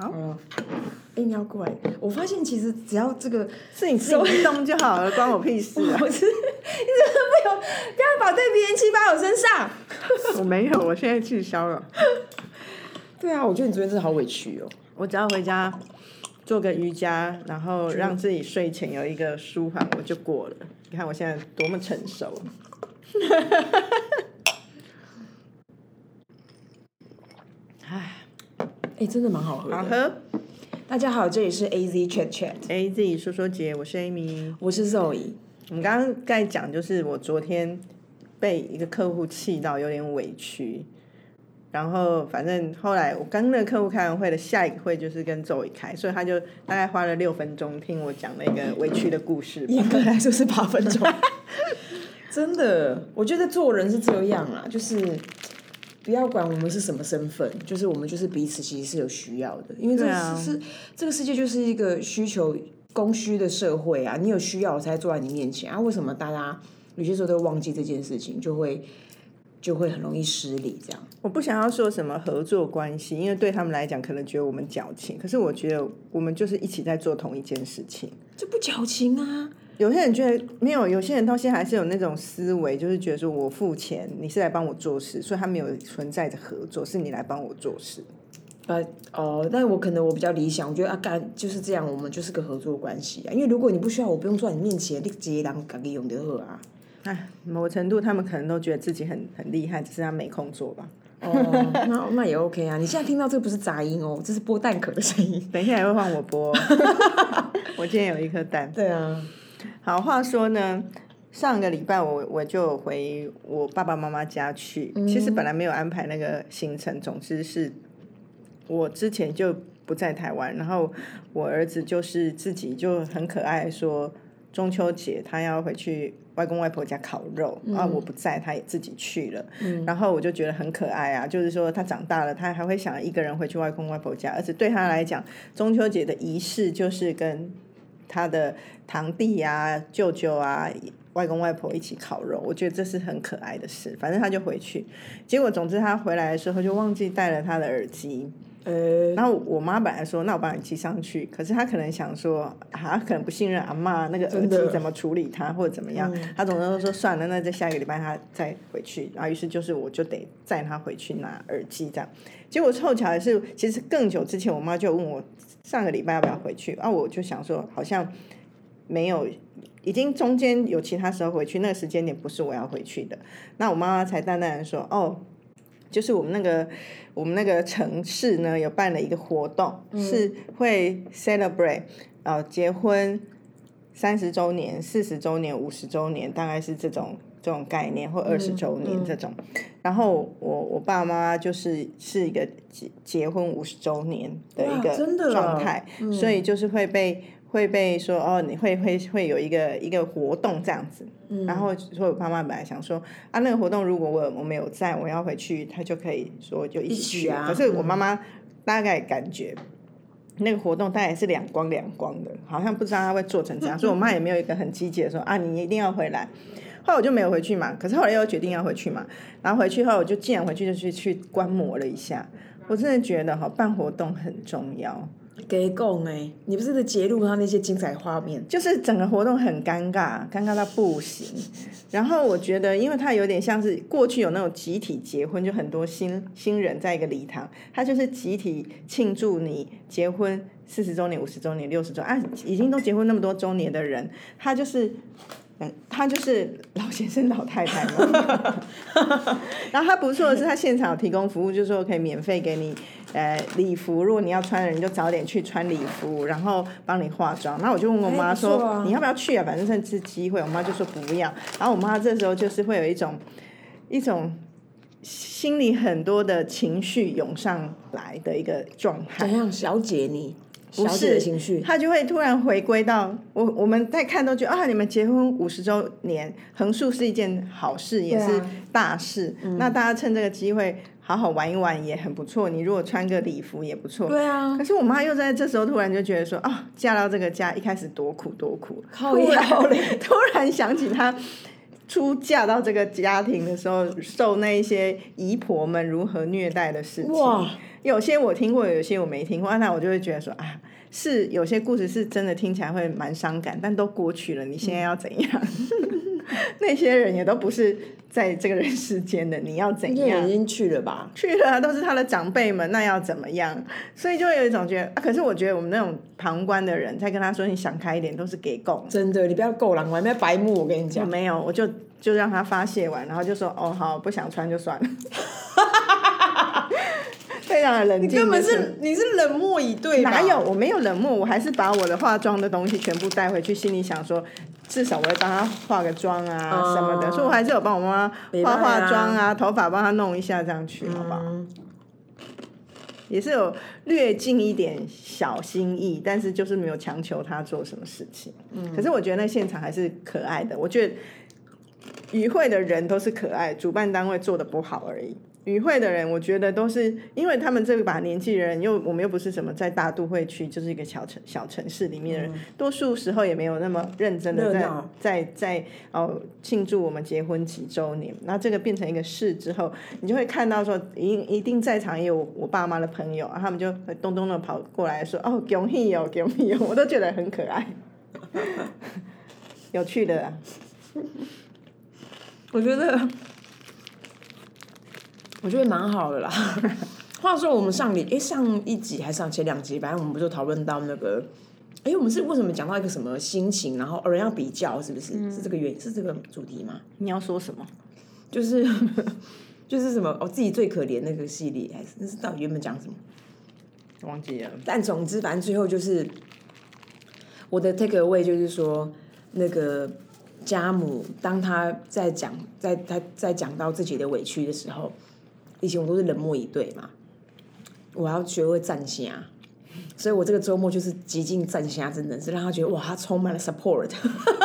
好，哦，哎，你要过来。我发现其实只要这个，是你自己动就好了，关我屁事啊！我是你怎么不有不要把对别人气发我身上？我没有，我现在气消了。对啊，我觉得你昨天真的好委屈哦。我只要回家做个瑜伽，然后让自己睡前有一个舒缓，我就过了。你看我现在多么成熟。哎，真的蛮好喝的。好喝。大家好，这里是 A Z Chat Chat，A Z 说说姐，我是 Amy。我是 Zoe。我们刚刚在讲，就是我昨天被一个客户气到有点委屈，然后反正后来我跟那个客户开完会的下一个会就是跟 Zoe 开，所以他就大概花了六分钟听我讲那个委屈的故事吧。严格来说是八分钟。真的，我觉得做人是这样啊，就是不要管我们是什么身份，就是我们就是彼此其实是有需要的，因为这个对啊是、这个世界就是一个需求供需的社会啊，你有需要我才坐在你面前啊，为什么大家有些时候都忘记这件事情，就会就会很容易失礼这样。我不想要说什么合作关系，因为对他们来讲可能觉得我们矫情，可是我觉得我们就是一起在做同一件事情。这不矫情啊！有些人觉得没有，有些人到现在还是有那种思维，就是觉得说我付钱，你是来帮我做事，所以他没有存在着合作，是你来帮我做事。呃哦，但我可能我比较理想，我觉得啊，干就是这样，我们就是个合作关系啊。因为如果你不需要，我不用坐在你面前，你直接让自己用就好啊。哎，某程度他们可能都觉得自己很很厉害，只是他没空做吧。哦，那那也 OK 啊。你现在听到这个不是杂音哦，这是剥蛋壳的声音。等一下也会换我播。我今天有一颗蛋。对啊，好，话说呢，上个礼拜我我就回我爸爸妈妈家去，其实本来没有安排那个行程，总之是我之前就不在台湾，然后我儿子就是自己就很可爱说。中秋节他要回去外公外婆家烤肉，啊，我不在，他也自己去了，然后我就觉得很可爱啊，就是说他长大了，他还会想一个人回去外公外婆家，而且对他来讲，中秋节的仪式就是跟他的堂弟啊、舅舅啊、外公外婆一起烤肉，我觉得这是很可爱的事。反正他就回去，结果总之他回来的时候就忘记带了他的耳机。呃，然后我妈本来说，那我帮你寄上去，可是她可能想说，啊，可能不信任阿妈那个耳机怎么处理它或者怎么样，她总是都说算了，那在下一个礼拜她再回去。然后于是就是我就得载她回去拿耳机这样。结果凑巧的是，其实更久之前我妈就问我上个礼拜要不要回去，啊，我就想说好像没有，已经中间有其他时候回去，那个时间点不是我要回去的。那我妈妈才淡淡的说，哦。就是我们那个我们那个城市呢，有办了一个活动，是会 celebrate 呃结婚三十周年、四十周年、五十周年，大概是这种这种概念，或二十周年这种。然后我我爸妈就是是一个结结婚五十周年的一个状态，所以就是会被。会被说哦，你会会会有一个一个活动这样子，然后所以我爸妈本来想说啊，那个活动如果我我没有在，我要回去，他就可以说就一起去。啊可是我妈妈大概感觉那个活动大概是两光两光的，好像不知道他会做成这样，所以我妈也没有一个很积极的说啊，你一定要回来。后来我就没有回去嘛，可是后来又决定要回去嘛，然后回去后我就既然回去就去去观摩了一下，我真的觉得哈办活动很重要。给讲哎，你不是在揭露他那些精彩画面？就是整个活动很尴尬，尴尬到不行。然后我觉得，因为它有点像是过去有那种集体结婚，就很多新新人在一个礼堂，他就是集体庆祝你结婚四十周年、五十周年、六十周啊，已经都结婚那么多周年的人，他就是。嗯，他就是老先生、老太太嘛。然后他不错的是，他现场有提供服务，就是说可以免费给你呃礼服，如果你要穿的，你就早点去穿礼服，然后帮你化妆。那我就问我妈说，你要不要去啊？反正这次机会，我妈就说不要。然后我妈这时候就是会有一种一种心里很多的情绪涌上来的一个状态怎。样小姐你？不是情绪，他就会突然回归到我我们在看都觉得啊，你们结婚五十周年，横竖是一件好事，也是大事。那大家趁这个机会好好玩一玩也很不错。你如果穿个礼服也不错。对啊可，是我妈又在这时候突然就觉得说啊，嫁到这个家一开始多苦多苦，靠突然 突然想起她出嫁到这个家庭的时候，受那一些姨婆们如何虐待的事情。哇，有些我听过，有些我没听过，那我就会觉得说啊，是有些故事是真的听起来会蛮伤感，但都过去了，你现在要怎样？那些人也都不是在这个人世间的，你要怎样？已经去了吧？去了，都是他的长辈们，那要怎么样？所以就会有一种觉得，啊、可是我觉得我们那种旁观的人，在跟他说你想开一点，都是给供。真的，你不要够狼，我还没白目，我跟你讲，没有，我就就让他发泄完，然后就说哦好，不想穿就算了。非常的冷静，你根本是你是冷漠以对，哪有？我没有冷漠，我还是把我的化妆的东西全部带回去，心里想说，至少我会帮他化个妆啊什么的，所以我还是有帮我妈妈化化妆啊，头发帮她弄一下这样去，好不好？也是有略尽一点小心意，但是就是没有强求他做什么事情。嗯，可是我觉得那现场还是可爱的，我觉得与会的人都是可爱，主办单位做的不好而已。与会的人，我觉得都是因为他们这个把年纪人，又我们又不是什么在大都会区，就是一个小城小城市里面的人，多数时候也没有那么认真的在在在哦庆祝我们结婚几周年。那这个变成一个事之后，你就会看到说，一一定在场也有我爸妈的朋友，他们就会咚咚的跑过来说：“哦，恭喜哦，恭喜哦！” 我都觉得很可爱，有趣的。我觉得。我觉得蛮好的啦。话说，我们上礼哎上一集还上前两集，反正我们不就讨论到那个，哎，我们是为什么讲到一个什么心情，然后有人要比较，是不是？是这个原因是这个主题吗？你要说什么？就是 就是什么？我自己最可怜那个系列，还是那是到底原本讲什么？忘记了。但总之，反正最后就是我的 take away 就是说，那个家母当他在讲，在他在讲到自己的委屈的时候。以前我都是冷漠以对嘛，我要学会站下，所以我这个周末就是极尽站下，真的是让他觉得哇，他充满了 support。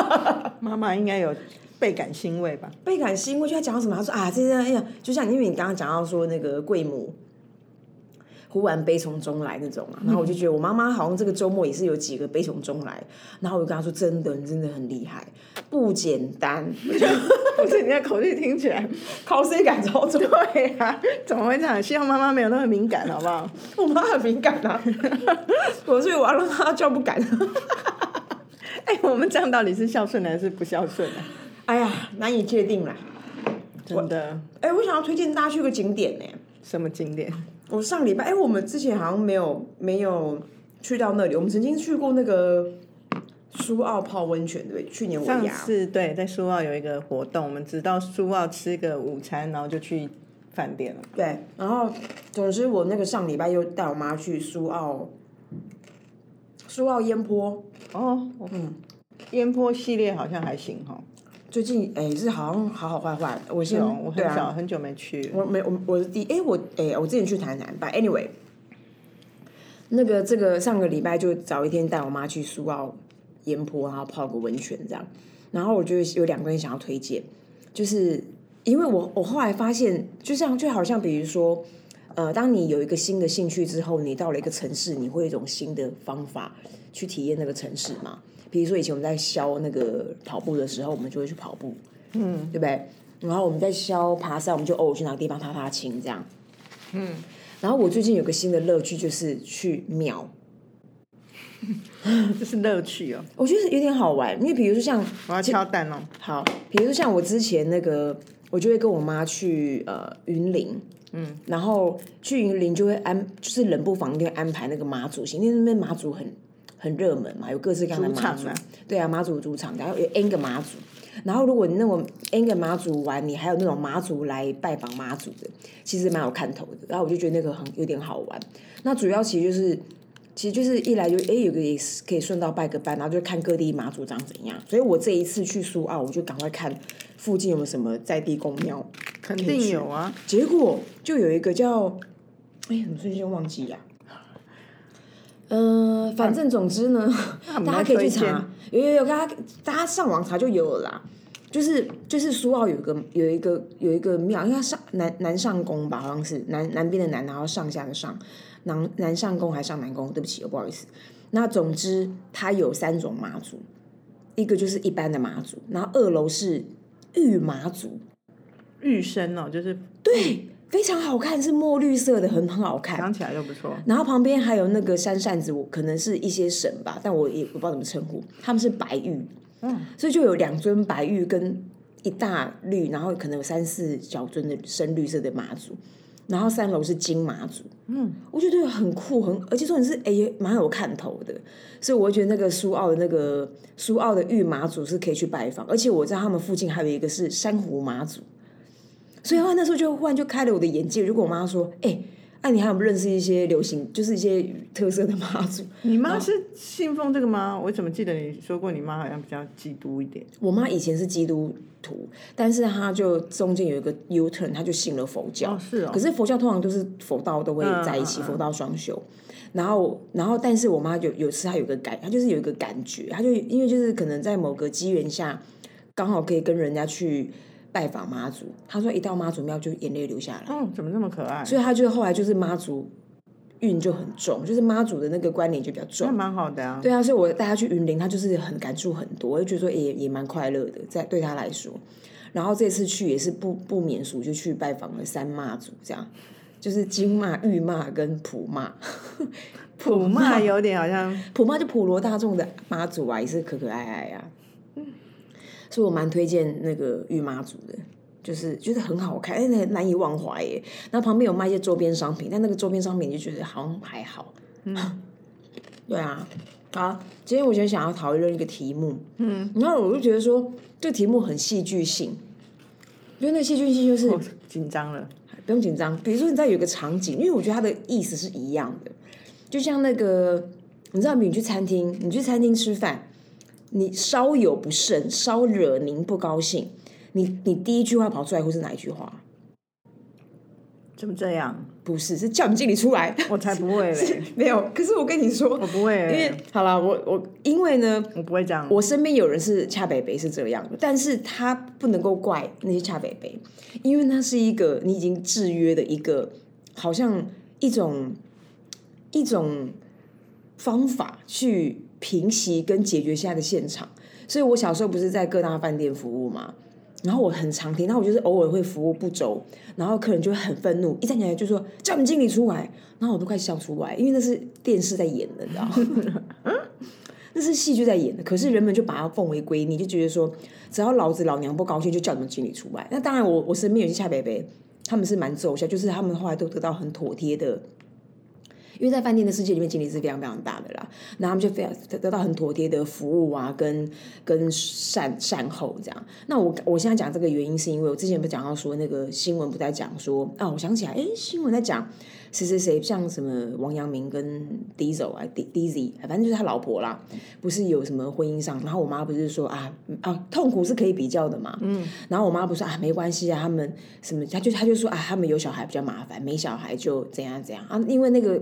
妈妈应该有倍感欣慰吧？倍感欣慰，就他讲到什么，他说啊，这些哎呀，就像因为你刚刚讲到说那个贵母。忽然悲从中来那种啊，然后我就觉得我妈妈好像这个周末也是有几个悲从中来，然后我就跟她说：“真的，你真的很厉害，不简单。”不是你的口气听起来考试感超重，对呀？怎么会这样？希望妈妈没有那么敏感，好不好？我妈很敏感啊，我所以我要让她叫不敢。哎，我们这样到底是孝顺还是不孝顺啊？哎呀，难以界定啦，真的。哎，我想要推荐大家去个景点呢。什么景点？我上礼拜哎，我们之前好像没有没有去到那里。我们曾经去过那个苏澳泡温泉，对去年我上次对在苏澳有一个活动，我们直到苏澳吃个午餐，然后就去饭店了。对，然后总之我那个上礼拜又带我妈去苏澳，苏澳烟坡哦，嗯，烟坡系列好像还行哈。最近哎是好像好好坏坏，我先我很少很久没去，我没我我是第哎我哎我之前去台南，But anyway，那个这个上个礼拜就早一天带我妈去苏澳盐坡，然后泡个温泉这样，然后我就有两个人想要推荐，就是因为我我后来发现，就像就好像比如说，呃，当你有一个新的兴趣之后，你到了一个城市，你会有一种新的方法去体验那个城市嘛。比如说以前我们在消那个跑步的时候，我们就会去跑步，嗯，对不对？然后我们在消爬山，我们就偶尔去哪个地方踏踏青这样，嗯。然后我最近有个新的乐趣，就是去庙，这是乐趣哦。我觉得有点好玩，因为比如说像我要敲蛋哦，好，比如说像我之前那个，我就会跟我妈去呃云林，嗯，然后去云林就会安，就是冷不防一定会安排那个马祖行，因为那边马祖很。很热门嘛，有各式各样的马祖，对啊，马祖主场，然后有 N 个马祖，然后如果你那种 N 个马祖玩，你还有那种马祖来拜访马祖的，其实蛮有看头的。然后我就觉得那个很有点好玩。那主要其实就是，其实就是一来就哎有个也是可以顺道拜个拜，然后就看各地马祖长怎样。所以我这一次去苏澳，我就赶快看附近有没有什么在地公庙，肯定有啊。结果就有一个叫，哎，怎么瞬间忘记呀？嗯，反正总之呢，大家可以去查，有有有，大家大家上网查就有了啦。就是就是苏澳有个有一个有一个庙，应该上南南上宫吧，好像是南南边的南，然后上下的上南南上宫还是上南宫？对不起，不好意思。那总之它有三种妈祖，一个就是一般的妈祖，然后二楼是玉妈祖，玉生哦，就是对非常好看，是墨绿色的，很很好看，想起来就不错。然后旁边还有那个山扇子，我可能是一些神吧，但我也我不知道怎么称呼，他们是白玉，嗯，所以就有两尊白玉跟一大绿，然后可能有三四小尊的深绿色的妈祖。然后三楼是金马祖，嗯，我觉得很酷，很而且重点是哎，蛮有看头的，所以我觉得那个苏澳的那个苏澳的玉马祖是可以去拜访，而且我在他们附近还有一个是珊瑚马祖，所以后来那时候就忽然就开了我的眼界。如果我妈说，哎。那你还有没有认识一些流行，就是一些特色的妈祖？你妈是信奉这个吗？我怎么记得你说过，你妈好像比较基督一点。我妈以前是基督徒，但是她就中间有一个 U turn，她就信了佛教。是哦。可是佛教通常都是佛道都会在一起，佛道双修。然后，然后，但是我妈有有次她有个感，她就是有一个感觉，她就因为就是可能在某个机缘下，刚好可以跟人家去。拜访妈祖，他说一到妈祖庙就眼泪流下来。嗯，怎么那么可爱？所以他就后来就是妈祖运就很重，就是妈祖的那个观念就比较重。那蛮好的啊。对啊，所以我带他去云林，他就是很感触很多，我就觉得说也也蛮快乐的，在对他来说。然后这次去也是不不免俗，就去拜访了三妈祖，这样就是金妈、玉妈跟普妈。普妈有点好像普妈就普罗大众的妈祖啊，也是可可爱爱啊。所以我蛮推荐那个玉妈族的，就是觉得很好看，哎，那难以忘怀耶。然后旁边有卖一些周边商品，但那个周边商品就觉得好像还好。嗯，对啊。好，今天我就想要讨论一个题目。嗯，然后我就觉得说，这个题目很戏剧性，因为那戏剧性就是紧张了，不用紧张。比如说你在有一个场景，因为我觉得它的意思是一样的，就像那个你知道，你去餐厅，你去餐厅吃饭。你稍有不慎，稍惹您不高兴，你你第一句话跑出来会是哪一句话？怎么这样？不是，是叫你经理出来。我才不会嘞，没有。可是我跟你说，我不会。因为好了，我我因为呢，我不会这样。我身边有人是恰北北是这样的，但是他不能够怪那些恰北北，因为那是一个你已经制约的一个，好像一种一种方法去。平息跟解决现在的现场，所以我小时候不是在各大饭店服务嘛，然后我很常听，那我就是偶尔会服务不周，然后客人就会很愤怒，一站起来就说叫你们经理出来，然后我都快笑出来，因为那是电视在演的，你知道吗？那是戏剧在演的，可是人们就把它奉为圭臬，就觉得说只要老子老娘不高兴，就叫你们经理出来。那当然，我我身边有些夏北北，他们是蛮奏下，就是他们后来都得到很妥帖的。因为在饭店的世界里面，经理是非常非常大的啦，那他们就非常得到很妥帖的服务啊，跟跟善善后这样。那我我现在讲这个原因，是因为我之前不讲到说那个新闻不在讲说啊，我想起来，哎，新闻在讲。谁谁谁像什么王阳明跟 Diesel 啊，D D Z，反正就是他老婆啦，不是有什么婚姻上，然后我妈不是说啊啊痛苦是可以比较的嘛，嗯，然后我妈不是啊没关系啊，他们什么，他就他就说啊，他们有小孩比较麻烦，没小孩就怎样怎样啊，因为那个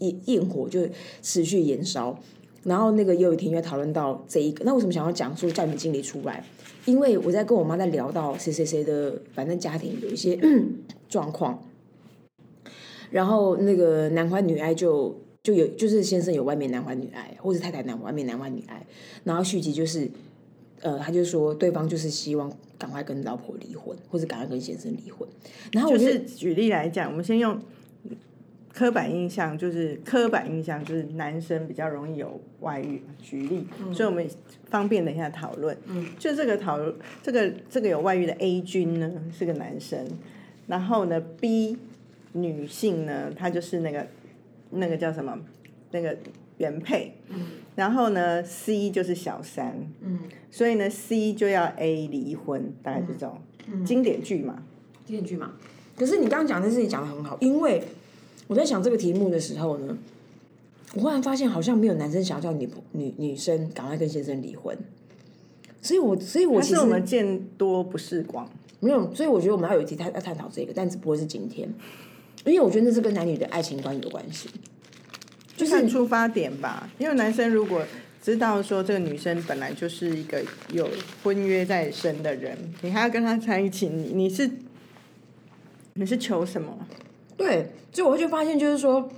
焰焰火就持续燃烧，然后那个有一天又讨论到这一个，那为什么想要讲说叫你们经理出来？因为我在跟我妈在聊到谁谁谁的，反正家庭有一些 状况。然后那个男欢女爱就就有就是先生有外面男欢女爱，或者太太男外面男欢女爱，然后续集就是，呃，他就说对方就是希望赶快跟老婆离婚，或者赶快跟先生离婚。然后就是举例来讲，我们先用刻板印象，就是刻板印象就是男生比较容易有外遇。举例，所以我们方便等一下讨论。嗯，就这个讨论，这个这个有外遇的 A 君呢是个男生，然后呢 B。女性呢，她就是那个那个叫什么，那个原配。嗯。然后呢，C 就是小三。嗯。所以呢，C 就要 A 离婚，大概这种经典剧嘛。经典剧嘛。可是你刚刚讲的事情讲的很好，因为我在想这个题目的时候呢，我忽然发现好像没有男生想要叫女女女生赶快跟先生离婚。所以我所以我其实我们见多不是广，没有，所以我觉得我们要有一题探要探讨这个，但只不会是今天。因为我觉得那是跟男女的爱情观有关系，就是出发点吧。因为男生如果知道说这个女生本来就是一个有婚约在身的人，你还要跟她在一起，你你是你是求什么？对，所以我就发现就是说，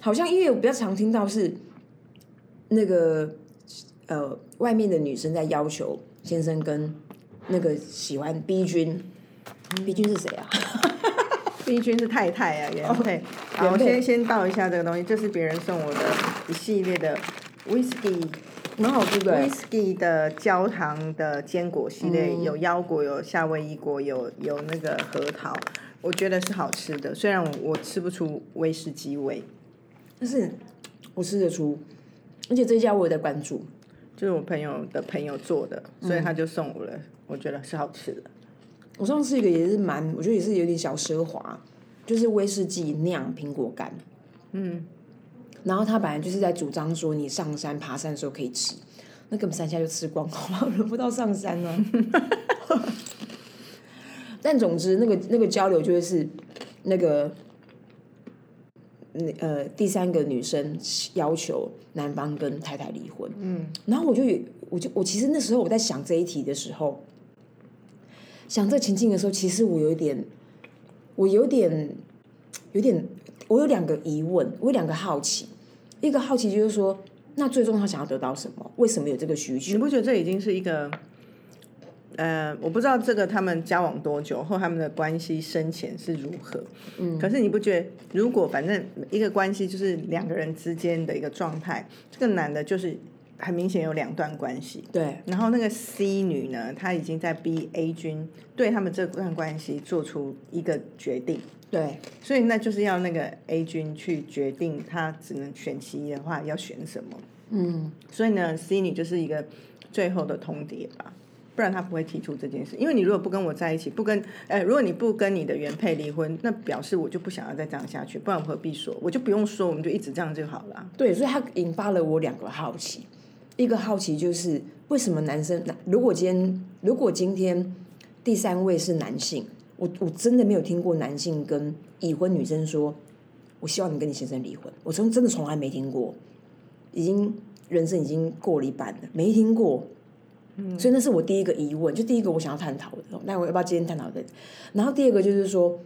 好像因为我比较常听到是那个呃外面的女生在要求先生跟那个喜欢 B 君，B 君是谁啊？B 君是太太啊，原配。好，我先先倒一下这个东西，这是别人送我的一系列的 whisky，蛮好吃的。whisky 的焦糖的坚果系列，有腰果，有夏威夷果，有有那个核桃，我觉得是好吃的。虽然我我吃不出威士忌味，但是我吃得出。而且这家我也在关注，就是我朋友的朋友做的，所以他就送我了。我觉得是好吃的。我上次一个也是蛮，我觉得也是有点小奢华，就是威士忌酿苹果干。嗯，然后他本来就是在主张说，你上山爬山的时候可以吃，那根本山下就吃光好了，轮不到上山呢。但总之，那个那个交流就会是那个。那呃，第三个女生要求男方跟太太离婚，嗯，然后我就有我就我其实那时候我在想这一题的时候，想这情境的时候，其实我有点，我有点，有点，我有两个疑问，我有两个好奇，一个好奇就是说，那最终他想要得到什么？为什么有这个需求？你不觉得这已经是一个？呃，我不知道这个他们交往多久，或他们的关系深浅是如何。嗯，可是你不觉得，如果反正一个关系就是两个人之间的一个状态，这个男的就是很明显有两段关系。对。然后那个 C 女呢，她已经在逼 A 君对他们这段关系做出一个决定。对。所以那就是要那个 A 君去决定，他只能选其一的话，要选什么。嗯。所以呢，C 女就是一个最后的通牒吧。不然他不会提出这件事，因为你如果不跟我在一起，不跟，哎，如果你不跟你的原配离婚，那表示我就不想要再这样下去，不然我何必说，我就不用说，我们就一直这样就好了。对，所以他引发了我两个好奇，一个好奇就是为什么男生，如果今天如果今天第三位是男性，我我真的没有听过男性跟已婚女生说，我希望你跟你先生离婚，我从真的从来没听过，已经人生已经过了一半了，没听过。所以那是我第一个疑问，就第一个我想要探讨的。那我要不要今天探讨的？然后第二个就是说，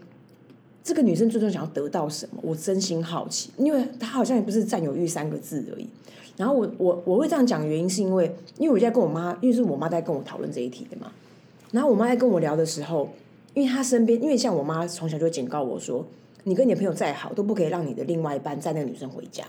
这个女生最终想要得到什么？我真心好奇，因为她好像也不是占有欲三个字而已。然后我我我会这样讲，原因是因为，因为我在跟我妈，因为是我妈在跟我讨论这一题的嘛。然后我妈在跟我聊的时候，因为她身边，因为像我妈从小就警告我说，你跟你的朋友再好，都不可以让你的另外一半载那个女生回家。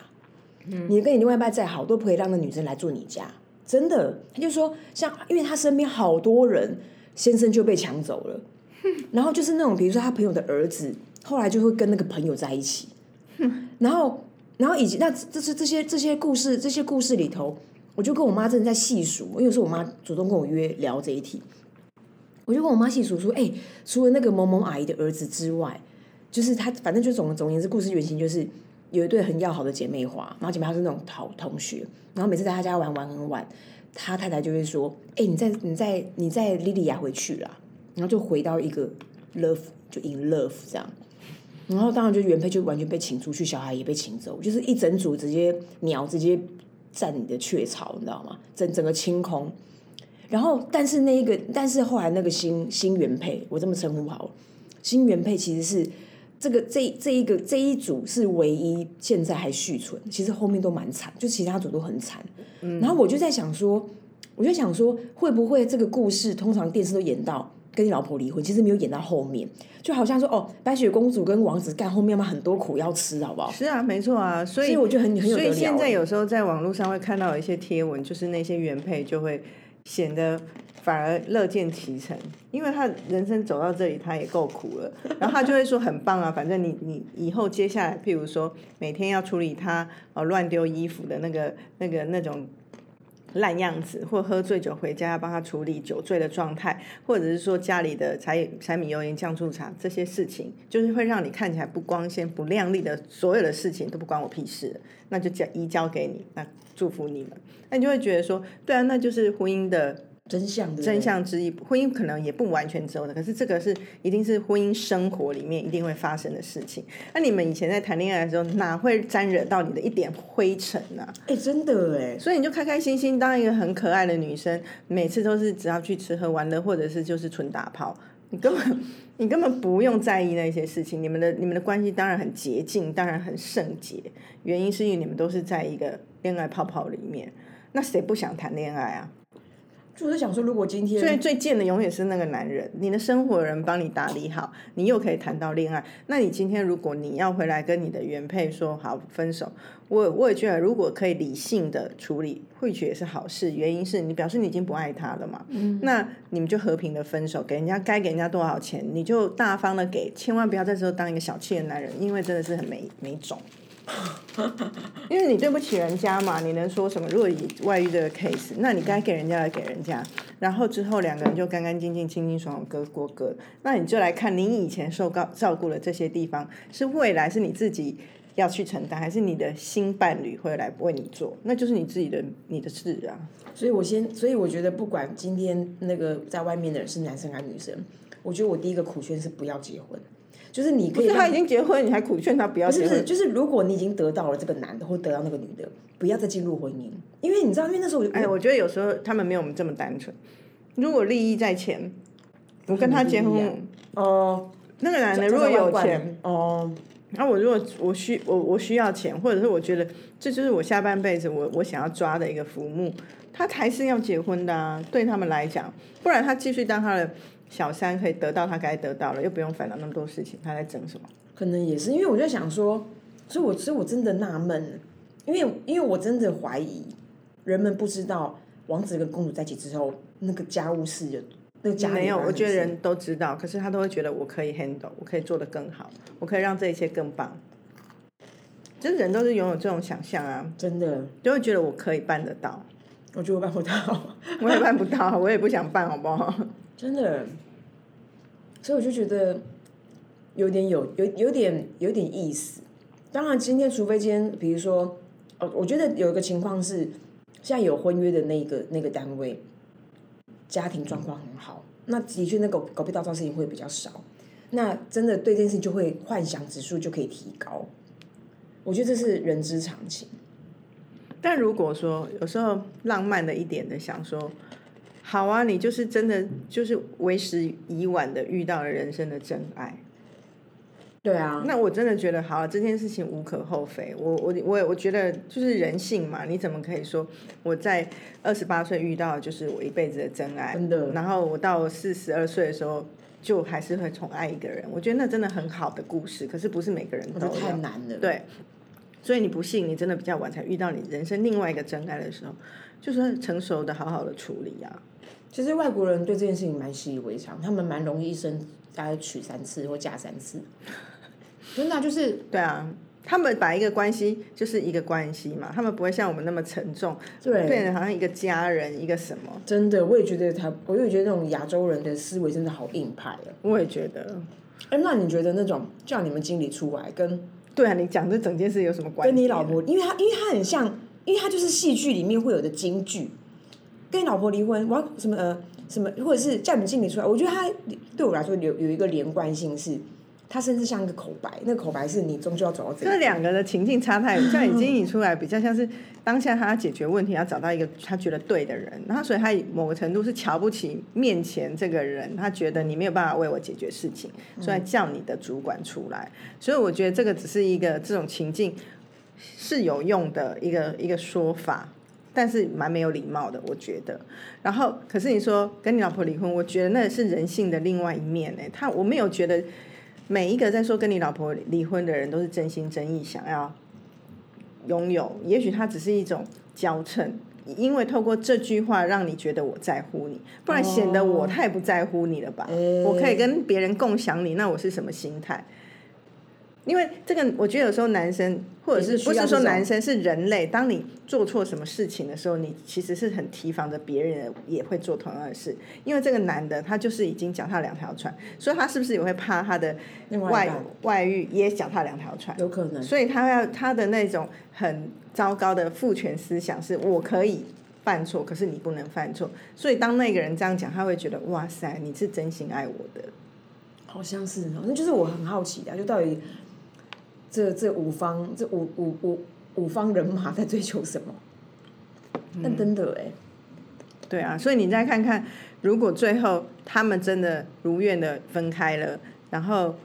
嗯，你跟你另外一半再好，都不可以让那女生来住你家。真的，她就说，像因为她身边好多人，先生就被抢走了，然后就是那种，比如说她朋友的儿子，后来就会跟那个朋友在一起，然后，然后以及那这是这些这些故事，这些故事里头，我就跟我妈真的在细数，因为是我妈主动跟我约聊这一题，我就跟我妈细数说，哎，除了那个某某阿姨的儿子之外，就是他，反正就总总言之，故事原型就是。有一对很要好的姐妹花，然后姐妹花是那种好同学，然后每次在她家玩玩很晚，她太太就会说：“哎，你在你在你在莉莉亚回去了。”然后就回到一个 love 就 in love 这样，然后当然就原配就完全被请出去，小孩也被请走，就是一整组直接鸟直接占你的雀巢，你知道吗？整整个清空。然后但是那一个，但是后来那个新新原配，我这么称呼好了，新原配其实是。这个这这一个这一组是唯一现在还续存，其实后面都蛮惨，就其他组都很惨。然后我就在想说，我就想说，会不会这个故事通常电视都演到跟你老婆离婚，其实没有演到后面，就好像说哦，白雪公主跟王子干后面嘛很多苦要吃，好不好？是啊，没错啊，所以我觉得很很有。所以现在有时候在网络上会看到一些贴文，就是那些原配就会显得。反而乐见其成，因为他人生走到这里，他也够苦了。然后他就会说很棒啊，反正你你以后接下来，譬如说每天要处理他哦乱丢衣服的那个那个那种烂样子，或喝醉酒回家要帮他处理酒醉的状态，或者是说家里的柴柴米油盐酱醋茶这些事情，就是会让你看起来不光鲜不亮丽的所有的事情都不关我屁事，那就交移交给你，那祝福你们。那你就会觉得说，对啊，那就是婚姻的。真相真相之一，婚姻可能也不完全走的，可是这个是一定是婚姻生活里面一定会发生的事情。那你们以前在谈恋爱的时候，哪会沾惹到你的一点灰尘呢？哎，真的哎，所以你就开开心心当一个很可爱的女生，每次都是只要去吃喝玩乐，或者是就是纯打炮，你根本 你根本不用在意那些事情。你们的你们的关系当然很洁净，当然很圣洁，原因是因为你们都是在一个恋爱泡泡里面。那谁不想谈恋爱啊？就我在想说，如果今天，所以最贱的永远是那个男人，你的生活人帮你打理好，你又可以谈到恋爱。那你今天如果你要回来跟你的原配说好分手，我我也觉得如果可以理性的处理，或许也是好事。原因是你表示你已经不爱他了嘛，嗯，那你们就和平的分手，给人家该给人家多少钱，你就大方的给，千万不要在时候当一个小气的男人，因为真的是很没没种。因为你对不起人家嘛，你能说什么？如果以外遇这个 case，那你该给人家的给人家，然后之后两个人就干干净净、清清爽爽各过各。那你就来看，你以前受告照顾的这些地方，是未来是你自己要去承担，还是你的新伴侣会来为你做？那就是你自己的你的事啊。所以我先，所以我觉得不管今天那个在外面的人是男生还是女生，我觉得我第一个苦劝是不要结婚。就是你可以，他已经结婚，你还苦劝他不要结婚？不是，就是如果你已经得到了这个男的，或得到那个女的，不要再进入婚姻，因为你知道，因为那时候，哎，我觉得有时候他们没有我们这么单纯。如果利益在前，我跟他结婚，哦，那个男的如果有钱，哦，那我如果我需我我需要钱，或者是我觉得这就是我下半辈子我我想要抓的一个浮木，他还是要结婚的啊，对他们来讲，不然他继续当他的。小三可以得到他该得到了，又不用烦恼那么多事情，他在争什么？可能也是因为我就想说，所以我所以我真的纳闷，因为因为我真的怀疑人们不知道王子跟公主在一起之后，那个家务事的那个家没有，我觉得人都知道，可是他都会觉得我可以 handle，我可以做得更好，我可以让这一切更棒。就是人都是拥有这种想象啊，真的就会觉得我可以办得到。我觉得我办不到，我也办不到，我也不想办，好不好？真的。所以我就觉得有点有有有点有点意思。当然，今天除非今天，比如说，哦，我觉得有一个情况是，现在有婚约的那个那个单位，家庭状况很好，那的确那狗狗屁倒灶事情会比较少。那真的对这件事情就会幻想指数就可以提高。我觉得这是人之常情。但如果说有时候浪漫的一点的想说。好啊，你就是真的就是为时已晚的遇到了人生的真爱。对啊，那我真的觉得好了，这件事情无可厚非。我我我我觉得就是人性嘛，你怎么可以说我在二十八岁遇到就是我一辈子的真爱？真的。然后我到四十二岁的时候，就还是会宠爱一个人。我觉得那真的很好的故事，可是不是每个人都太难了。对，所以你不信，你真的比较晚才遇到你人生另外一个真爱的时候，就是成熟的好好的处理啊。其实外国人对这件事情蛮习以为常，他们蛮容易一生大概娶三次或嫁三次，真的就是对啊，他们把一个关系就是一个关系嘛，他们不会像我们那么沉重，对，变得好像一个家人一个什么。真的，我也觉得他，我也觉得那种亚洲人的思维真的好硬派啊。我也觉得，哎，那你觉得那种叫你们经理出来跟对啊，你讲这整件事有什么关系？跟你老婆，因为他因为他很像，因为他就是戏剧里面会有的京剧。跟你老婆离婚，我要什么呃什么，或者是叫你经理出来？我觉得他对我来说有有一个连贯性，是他甚至像一个口白，那个口白是你终究要走到这。这两个的情境差太，像你经理出来比较像是当下他解决问题，要找到一个他觉得对的人，然后所以他某个程度是瞧不起面前这个人，他觉得你没有办法为我解决事情，所以叫你的主管出来。所以我觉得这个只是一个这种情境是有用的一个一个说法。但是蛮没有礼貌的，我觉得。然后，可是你说跟你老婆离婚，我觉得那是人性的另外一面呢。他我没有觉得每一个在说跟你老婆离婚的人都是真心真意想要拥有，也许他只是一种娇嗔，因为透过这句话让你觉得我在乎你，不然显得我太不在乎你了吧？我可以跟别人共享你，那我是什么心态？因为这个，我觉得有时候男生，或者是不是说男生是人类，当你做错什么事情的时候，你其实是很提防着别人也会做同样的事。因为这个男的他就是已经脚踏两条船，所以他是不是也会怕他的外外遇也脚踏两条船？有可能。所以他要他的那种很糟糕的父权思想是：我可以犯错，可是你不能犯错。所以当那个人这样讲，他会觉得哇塞，你是真心爱我的。好像是，那就是我很好奇的，就到底。这这五方这五五五五方人马在追求什么？那真的哎，对啊，所以你再看看，如果最后他们真的如愿的分开了，然后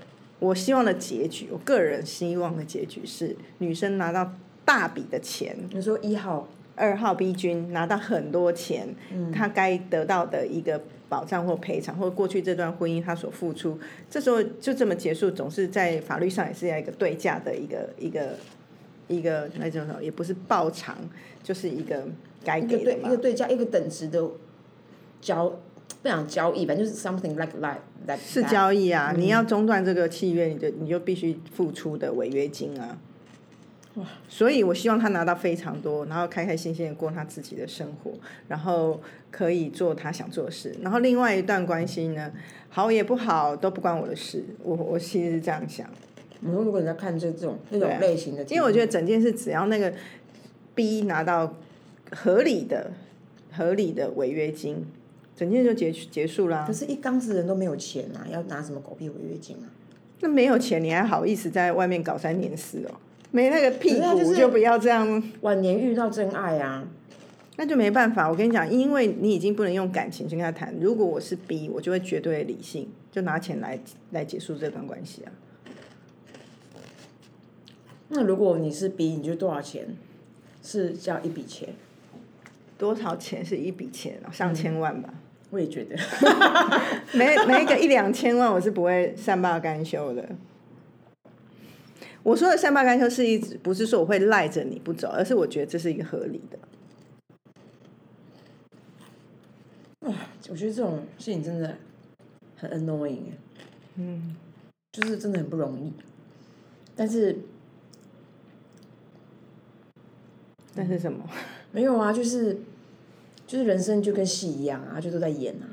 我希望的结局，我个人希望的结局是女生拿到大笔的钱。你说一号，二号 B 君拿到很多钱，嗯他该得到的一个保障或赔偿，或者过去这段婚姻他所付出，这时候就这么结束，总是在法律上也是要一个对价的一个一个一个那种什么，也不是报偿，就是一个该给的一个对价，一个等值的交。不想交易，反正就是 something like like 是交易啊！你要中断这个契约，你就你就必须付出的违约金啊！哇！所以我希望他拿到非常多，然后开开心心的过他自己的生活，然后可以做他想做的事。然后另外一段关系呢，好也不好都不关我的事。我我其实是这样想。你说如果你在看这这种那种类型的，因为我觉得整件事只要那个 B 拿到合理的合理的违约金。整件就结结束啦。可是，一缸子人都没有钱啊，要拿什么狗屁违约金啊？那没有钱，你还好意思在外面搞三年四哦？没那个屁股就不要这样。晚年遇到真爱啊，那就没办法。我跟你讲，因为你已经不能用感情去跟他谈。如果我是 B，我就会绝对理性，就拿钱来来结束这段关系啊。那如果你是 B，你就多少钱？是叫一笔钱？多少钱是一笔钱上千万吧。我也觉得，没没个一两千万，我是不会善罢甘休的。我说的善罢甘休是一直不是说我会赖着你不走，而是我觉得这是一个合理的。哇，我觉得这种事情真的很 annoying，嗯，就是真的很不容易。但是，但是什么？没有啊，就是。就是人生就跟戏一样啊，就都在演啊，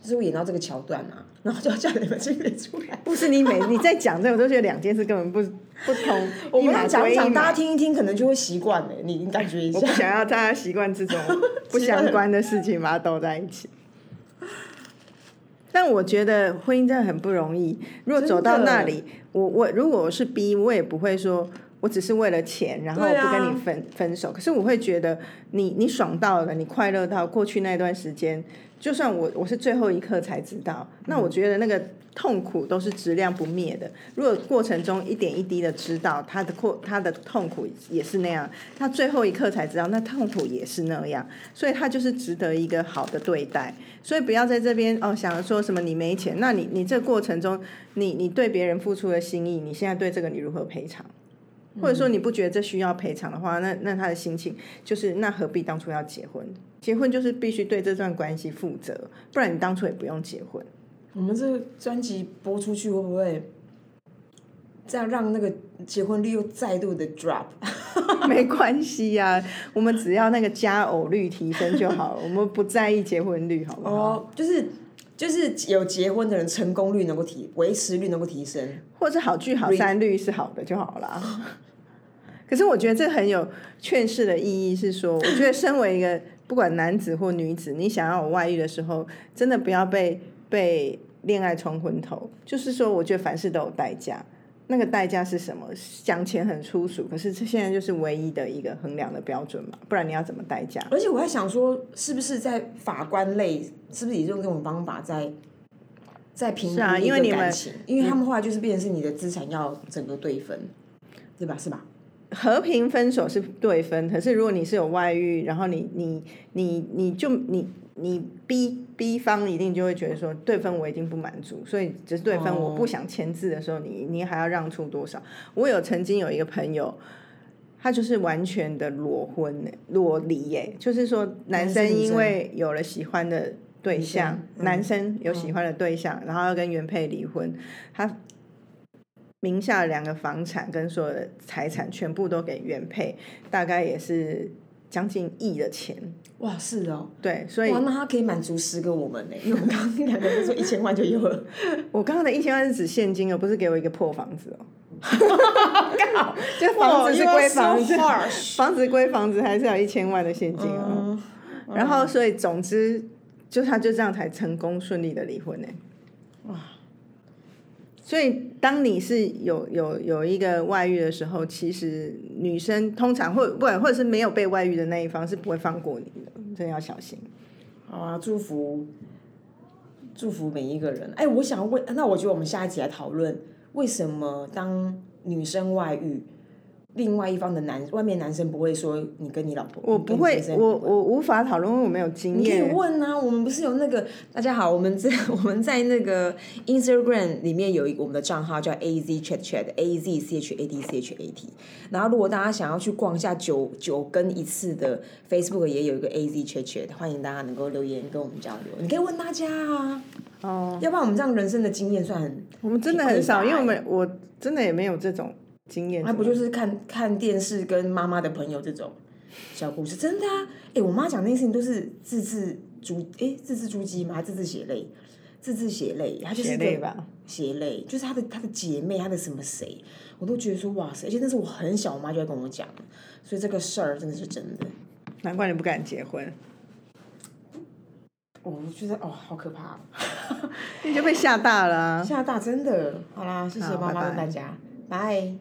就是我演到这个桥段啊，然后就要叫你们去演出来。不是你每你在讲这个，我都觉得两件事根本不不同。我们讲讲，大家听一听，可能就会习惯了。你你感觉一下，我不想要大家习惯这种 不相关的事情把它都在一起。但我觉得婚姻真的很不容易。如果走到那里，我我如果我是 B，我也不会说。我只是为了钱，然后不跟你分分手。可是我会觉得，你你爽到了，你快乐到过去那段时间，就算我我是最后一刻才知道，那我觉得那个痛苦都是质量不灭的。如果过程中一点一滴的知道他的过他的痛苦也是那样，他最后一刻才知道那痛苦也是那样，所以他就是值得一个好的对待。所以不要在这边哦想着说什么你没钱，那你你这过程中你你对别人付出的心意，你现在对这个你如何赔偿？或者说你不觉得这需要赔偿的话，那那他的心情就是那何必当初要结婚？结婚就是必须对这段关系负责，不然你当初也不用结婚。我们这个专辑播出去会不会这样让那个结婚率又再度的 drop？没关系呀，我们只要那个加偶率提升就好了，我们不在意结婚率，好不好？哦，就是就是有结婚的人成功率能够提，维持率能够提升，或者好聚好散率是好的就好了。可是我觉得这很有劝世的意义，是说，我觉得身为一个不管男子或女子，你想要有外遇的时候，真的不要被被恋爱冲昏头。就是说，我觉得凡事都有代价，那个代价是什么？讲钱很粗俗，可是这现在就是唯一的一个衡量的标准嘛，不然你要怎么代价？而且我在想说，是不是在法官类，是不是也用这种方法在在评估因为你们？因为他们后来就是变成是你的资产要整个对分，对吧？是吧？和平分手是对分，可是如果你是有外遇，然后你你你你就你你逼逼方一定就会觉得说对方我一定不满足，所以只是对方我不想签字的时候，你你还要让出多少？我有曾经有一个朋友，他就是完全的裸婚裸离耶，就是说男生因为有了喜欢的对象，男生有喜欢的对象，然后要跟原配离婚，他。名下两个房产跟所有的财产全部都给原配，大概也是将近亿的钱。哇，是哦，对，所以那他可以满足十个我们呢？因为我们刚刚两个人说一千万就有了。我刚刚的一千万是指现金而，不是给我一个破房子哦。刚好，就房子是归房子，房子归房子，还是要一千万的现金哦。然后，所以总之，就他就这样才成功顺利的离婚呢。哇。所以，当你是有有有一个外遇的时候，其实女生通常或不管或者是没有被外遇的那一方是不会放过你的，真要小心。好啊，祝福祝福每一个人。哎，我想问，那我觉得我们下一集来讨论，为什么当女生外遇，另外一方的男外面男生不会说你跟你老婆，我不会，我我无法讨论，因为我没有经验。你可以问啊，我们不是有那个大家好，我们在 我们在那个 Instagram 里面有一个我们的账号叫 A Z Chat Chat A Z C H A D C H A T，然后如果大家想要去逛一下九九跟一次的 Facebook 也有一个 A Z Chat Chat，欢迎大家能够留言跟我们交流，你可以问大家啊。哦，要不然我们这样人生的经验算很，我们真的很少，因为我们我真的也没有这种。经验，那不就是看看电视跟妈妈的朋友这种小故事？真的啊！哎，我妈讲那些事情都是字字珠，哎，字字珠玑吗？还字字血泪，字字血泪，她就是个吧，血泪，就是她的她的姐妹，她的什么谁，我都觉得说哇塞！而且那是我很小，我妈就在跟我讲，所以这个事儿真的是真的。难怪你不敢结婚，我觉得哦，好可怕，你就被吓大了，吓大真的。好啦，谢谢妈妈的大家，拜。